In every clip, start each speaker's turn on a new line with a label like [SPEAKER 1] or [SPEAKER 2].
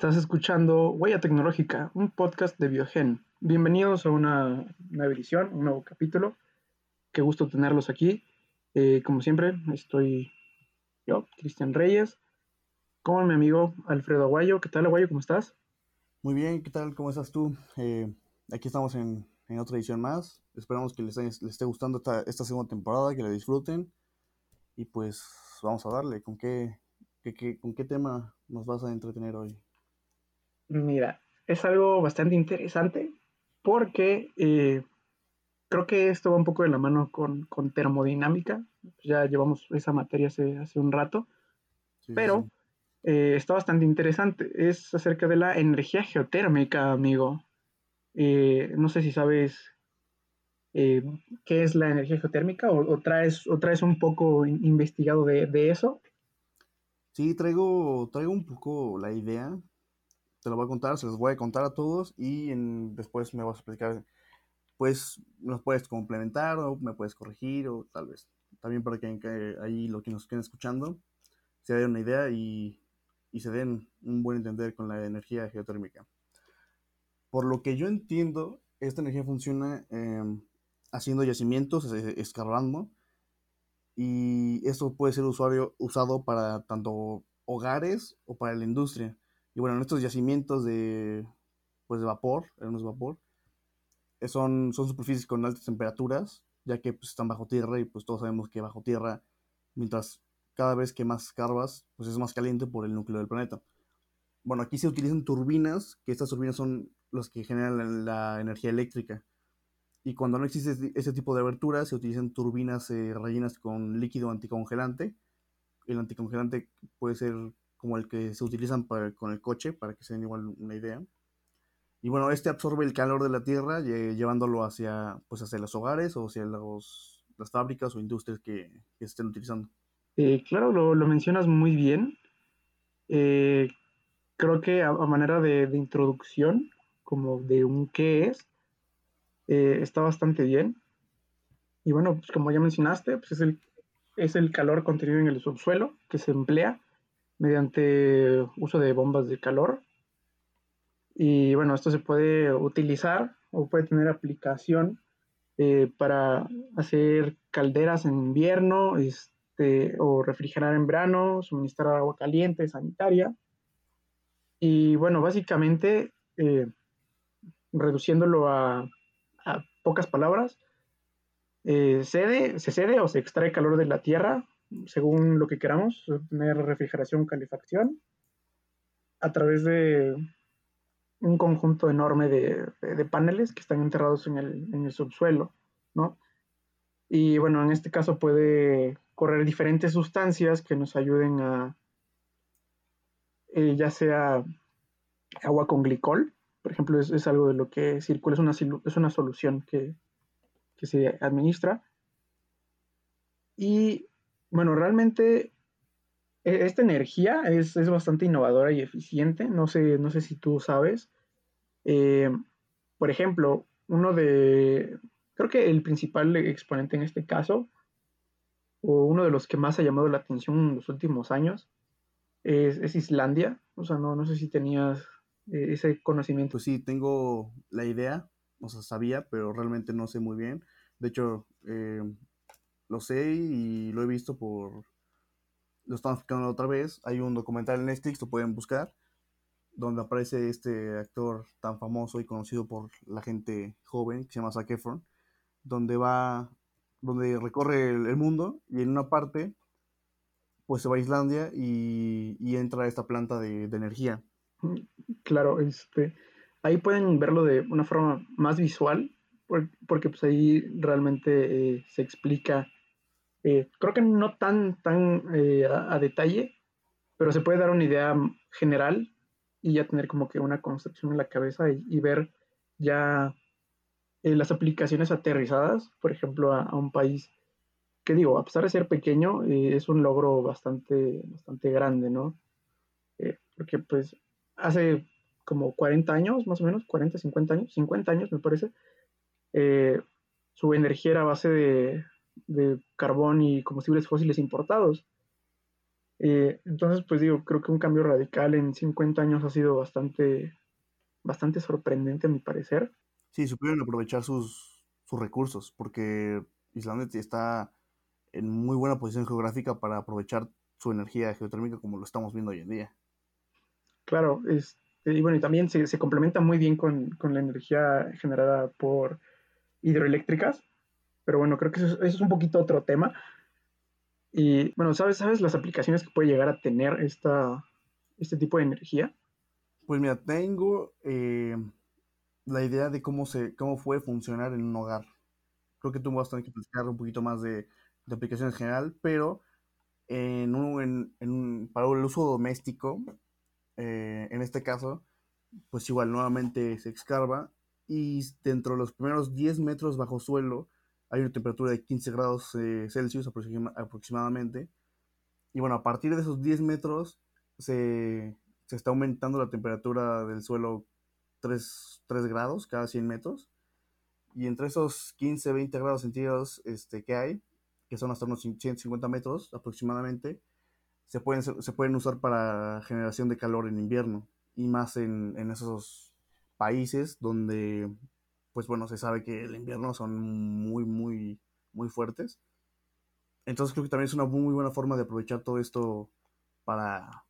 [SPEAKER 1] Estás escuchando Huella Tecnológica, un podcast de Biogen. Bienvenidos a una nueva edición, un nuevo capítulo. Qué gusto tenerlos aquí. Eh, como siempre, estoy yo, Cristian Reyes, con mi amigo Alfredo Aguayo. ¿Qué tal, Aguayo? ¿Cómo estás?
[SPEAKER 2] Muy bien, ¿qué tal? ¿Cómo estás tú? Eh, aquí estamos en, otra edición más. Esperamos que les, les esté gustando esta, esta, segunda temporada, que la disfruten. Y pues vamos a darle. ¿Con qué, ¿Con qué tema nos vas a entretener hoy?
[SPEAKER 1] Mira, es algo bastante interesante porque eh, creo que esto va un poco de la mano con, termodinámica. Ya llevamos esa materia hace, hace un rato, pero eh, está bastante interesante. Es acerca de la energía geotérmica, amigo. Eh, no sé si sabes qué es la energía geotérmica o, traes, o traes un poco investigado de, de eso.
[SPEAKER 2] Sí, traigo, traigo un poco la idea. Te lo voy a contar, se los voy a contar a todos y después me vas a explicar. Pues nos puedes complementar o me puedes corregir o tal vez también para que, ahí lo que nos estén escuchando se den una idea y, se den un buen entender con la energía geotérmica. Por lo que yo entiendo, esta energía funciona em, haciendo yacimientos, escarbando, y esto puede ser usuario, usado para tanto hogares o para la industria. Y bueno, en estos yacimientos de, pues de vapor, de vapor, eh, son, son superficies con altas temperaturas, ya que pues, están bajo tierra y pues todos sabemos que bajo tierra, mientras cada vez que más carbas, pues es más caliente por el núcleo del planeta. Bueno, aquí se utilizan turbinas, que estas turbinas son las que generan la energía eléctrica. Y cuando no existe ese tipo de abertura, se utilizan turbinas eh, rellenas con líquido anticongelante. El anticongelante puede ser como el que se utilizan para, con el coche, para que se den igual una idea. Y bueno, este absorbe el calor de la tierra, llevándolo hacia, pues hacia los hogares o hacia los, las fábricas o industrias que, que estén utilizando.
[SPEAKER 1] Eh, claro, lo, lo, mencionas muy bien. Eh, creo que a, manera de, de, introducción, como de un qué es, eh, está bastante bien. Y bueno, pues como ya mencionaste, pues es el, es el calor contenido en el subsuelo que se emplea mediante uso de bombas de calor. Y bueno, esto se puede utilizar o puede tener aplicación eh, para hacer calderas en invierno este, o refrigerar en verano, suministrar agua caliente, sanitaria. Y bueno, básicamente eh, reduciéndolo a pocas palabras, eh, cede, se cede o se extrae calor de la tierra, según lo que queramos, tener refrigeración, calefacción, a través de un conjunto enorme de, paneles que están enterrados en el, subsuelo, ¿no? Y bueno, en este caso puede correr diferentes sustancias que nos ayuden a, eh, ya sea agua con glicol, por ejemplo, es, algo de lo que circula, es una, es una solución que, se administra. Y bueno, realmente e, esta energía es, bastante innovadora y eficiente. No sé, no sé si tú sabes. Eh, por ejemplo, uno de, creo que el principal exponente en este caso, o uno de los que más ha llamado la atención en los últimos años, es, es Islandia. O sea, no, no sé si tenías e-, ese conocimiento.
[SPEAKER 2] Pues sí, tengo la idea, o sea, sabía, pero realmente no sé muy bien. De hecho, eh, lo sé y lo he visto por... Lo estamos explicando otra vez. Hay un documental en Netflix, lo pueden buscar, donde aparece este actor tan famoso y conocido por la gente joven, que se llama Zac Efron, donde va, donde recorre el, mundo y en una parte, pues se va a Islandia y, entra a esta planta de energía
[SPEAKER 1] Claro, este, ahí pueden verlo de una forma más visual, porque pues ahí realmente eh, se explica, eh, creo que no tan, tan eh, a, detalle, pero se puede dar una idea general y ya tener como que una concepción en la cabeza y, ver ya las aplicaciones aterrizadas, por ejemplo, a, a, un país que digo, a pesar de ser pequeño, es un logro bastante, bastante grande, ¿no? porque pues hace como 40 años, más o menos, 40, 50 años, 50 años me parece, eh, su energía era a base de, carbón y combustibles fósiles importados. Eh, entonces, pues digo, creo que un cambio radical en 50 años ha sido bastante, bastante sorprendente a mi parecer.
[SPEAKER 2] Sí, supieron aprovechar sus, sus recursos, porque Islandia está en muy buena posición geográfica para aprovechar su energía geotérmica como lo estamos viendo hoy en día.
[SPEAKER 1] Claro, es, y bueno, y también se, se complementa muy bien con, con, la energía generada por hidroeléctricas, pero bueno, creo que eso, eso, es un poquito otro tema. Y bueno, ¿sabes, ¿sabes las aplicaciones que puede llegar a tener esta, este tipo de energía?
[SPEAKER 2] Pues mira, tengo eh, la idea de cómo, se, cómo puede funcionar en un hogar. Creo que tú vas a tener que platicar un poquito más de, de aplicación en general, pero en un, en, en, para el uso doméstico, eh, en este caso, pues igual nuevamente se excarva y dentro de los primeros 10 metros bajo suelo hay una temperatura de 15 grados eh, Celsius aproxima, aproximadamente. Y bueno, a partir de esos 10 metros se, se está aumentando la temperatura del suelo 3, 3, grados cada 100 metros. Y entre esos 15, 20 grados centígrados este, que hay, que son hasta unos 150 metros aproximadamente, se pueden, se pueden usar para generación de calor en invierno. Y más en, en esos países donde pues bueno, se sabe que el invierno son muy, muy, muy fuertes. Entonces creo que también es una muy buena forma de aprovechar todo esto para,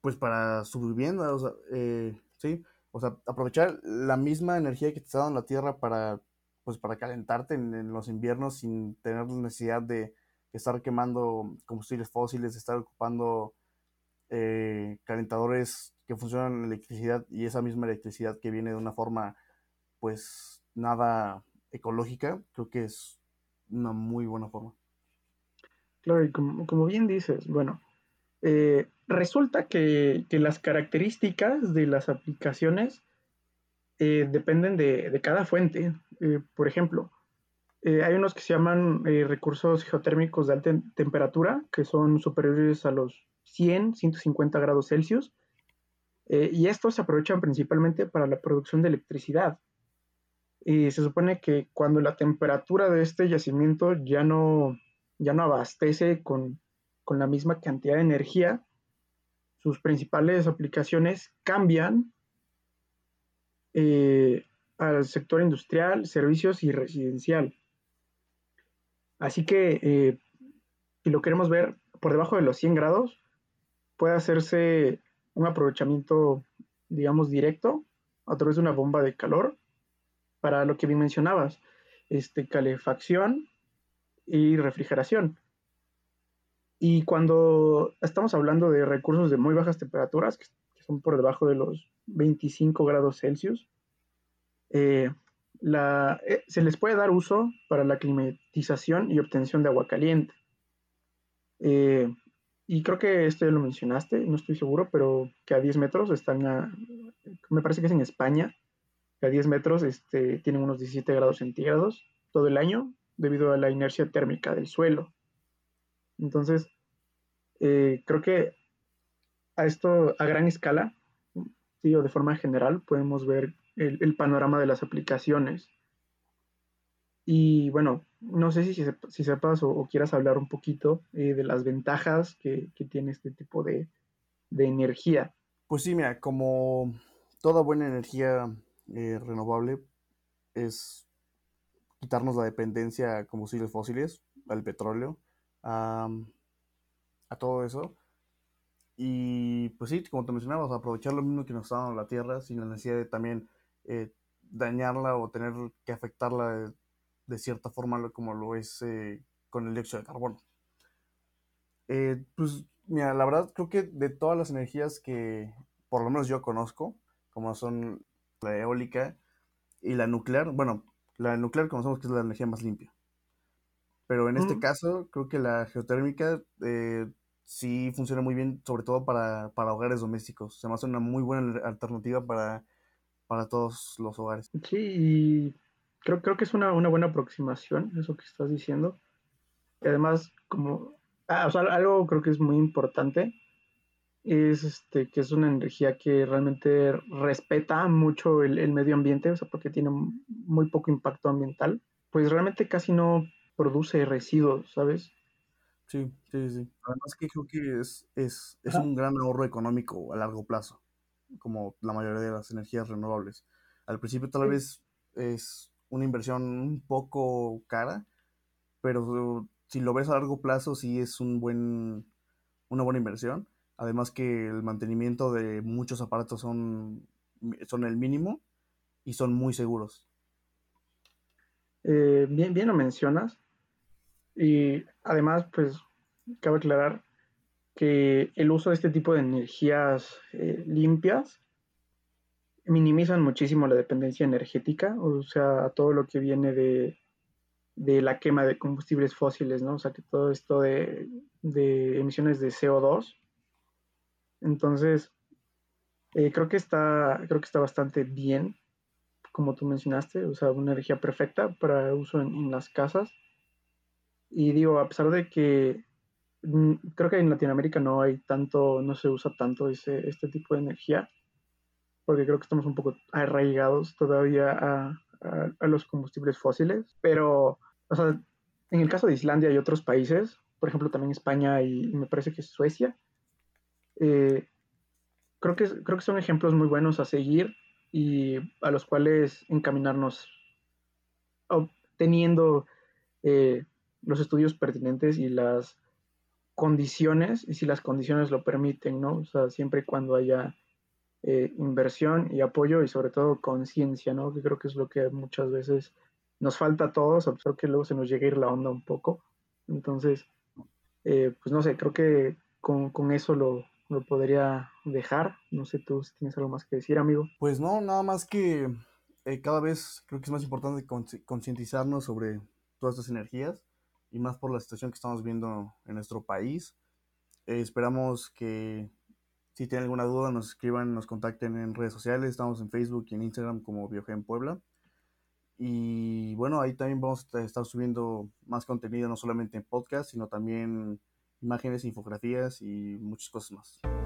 [SPEAKER 2] pues para su vivienda, o sea, eh, sí, o sea, aprovechar la misma energía que te está dando la Tierra para, pues para calentarte en, los inviernos sin tener necesidad de estar quemando combustibles fósiles, de estar ocupando eh, calentadores que funcionan en electricidad y esa misma electricidad que viene de una forma pues nada ecológica, creo que es una muy buena forma.
[SPEAKER 1] Claro, y como, como bien dices, bueno, eh, resulta que, que, las características de las aplicaciones eh, dependen de, de, cada fuente. Eh, por ejemplo, hay unos que se llaman recursos geotérmicos de alta temperatura, que son superiores a los 100, 150 grados Celsius, y estos se aprovechan principalmente para la producción de electricidad. Y se supone que cuando la temperatura de este yacimiento ya no, ya no abastece con, con la misma cantidad de energía, sus principales aplicaciones cambian eh, al sector industrial, servicios y residencial. Así que eh, si lo queremos ver por debajo de los 100 grados, puede hacerse un aprovechamiento, digamos, directo a través de una bomba de calor para lo que bien mencionabas, este, calefacción y refrigeración. Y cuando estamos hablando de recursos de muy bajas temperaturas, que, son por debajo de los 25 grados Celsius, eh, eh, se les puede dar uso para la climatización y obtención de agua caliente. Eh, y creo que esto ya lo mencionaste, no estoy seguro, pero que a 10 metros están, a, me parece que es en España, a 10 metros este, tienen unos 17 grados centígrados todo el año debido a la inercia térmica del suelo. Entonces, eh, creo que a esto a gran escala, sí, o de forma general, podemos ver el, panorama de las aplicaciones. Y bueno, no sé si, si sepas o, o, quieras hablar un poquito eh, de las ventajas que, que, tiene este tipo de, de energía.
[SPEAKER 2] Pues sí, mira, como toda buena energía eh, renovable es quitarnos la dependencia a combustibles fósiles, al petróleo, a, a, todo eso. Y pues sí, como te mencionabas, aprovechar lo mismo que nos está dando la Tierra sin la necesidad de también eh, dañarla o tener que afectarla de, cierta forma como lo es eh, con el dióxido de carbono. Pues mira, la verdad creo que de todas las energías que por lo menos yo conozco, como son la eólica y la nuclear. Bueno, la nuclear conocemos que es la energía más limpia. Pero en este caso, creo que la geotérmica eh, sí funciona muy bien, sobre todo para, para, hogares domésticos. Se me hace una muy buena alternativa para, para todos los hogares.
[SPEAKER 1] Sí, y creo, creo que es una, una buena aproximación, eso que estás diciendo. Y además, como, ah, o sea, algo creo que es muy importante es este, que es una energía que realmente respeta mucho el, el, medio ambiente, o sea, porque tiene muy poco impacto ambiental, pues realmente casi no produce residuos, ¿sabes?
[SPEAKER 2] Sí, sí, sí. Además que creo que es, es, es un gran ahorro económico a largo plazo, como la mayoría de las energías renovables. Al principio tal vez es una inversión un poco cara, pero si lo ves a largo plazo sí es un buen, una buena inversión. Además que el mantenimiento de muchos aparatos son, son el mínimo y son muy seguros.
[SPEAKER 1] Eh, bien, bien lo mencionas. Y además, pues, cabe aclarar que el uso de este tipo de energías eh, limpias minimizan muchísimo la dependencia energética, o sea, todo lo que viene de, de la quema de combustibles fósiles, ¿no? O sea, que todo esto de, de emisiones de CO2. Entonces, eh, creo que está, creo que está bastante bien, como tú mencionaste, o sea, una energía perfecta para uso en, las casas. Y digo, a pesar de que mm, creo que en Latinoamérica no hay tanto, no se usa tanto ese, este tipo de energía, porque creo que estamos un poco arraigados todavía a, a, a los combustibles fósiles, pero, o sea, en el caso de Islandia y otros países, por ejemplo, también España y me parece que Suecia, eh, creo, que, creo que son ejemplos muy buenos a seguir y a los cuales encaminarnos obteniendo eh, los estudios pertinentes y las condiciones, y si las condiciones lo permiten, ¿no? O sea, siempre y cuando haya eh, inversión y apoyo y sobre todo conciencia, ¿no? Que creo que es lo que muchas veces nos falta a todos, a pesar que luego se nos llega a ir la onda un poco. Entonces, eh, pues no sé, creo que con, con eso lo, lo, podría dejar. No sé tú si tienes algo más que decir, amigo.
[SPEAKER 2] Pues no, nada más que eh, cada vez creo que es más importante concientizarnos sobre todas estas energías y más por la situación que estamos viendo en nuestro país. Eh, esperamos que si tienen alguna duda nos escriban, nos contacten en redes sociales. Estamos en Facebook y en Instagram como Biogen Puebla. Y bueno, ahí también vamos a estar subiendo más contenido, no solamente en podcast, sino también imágenes, infografías y muchas cosas más.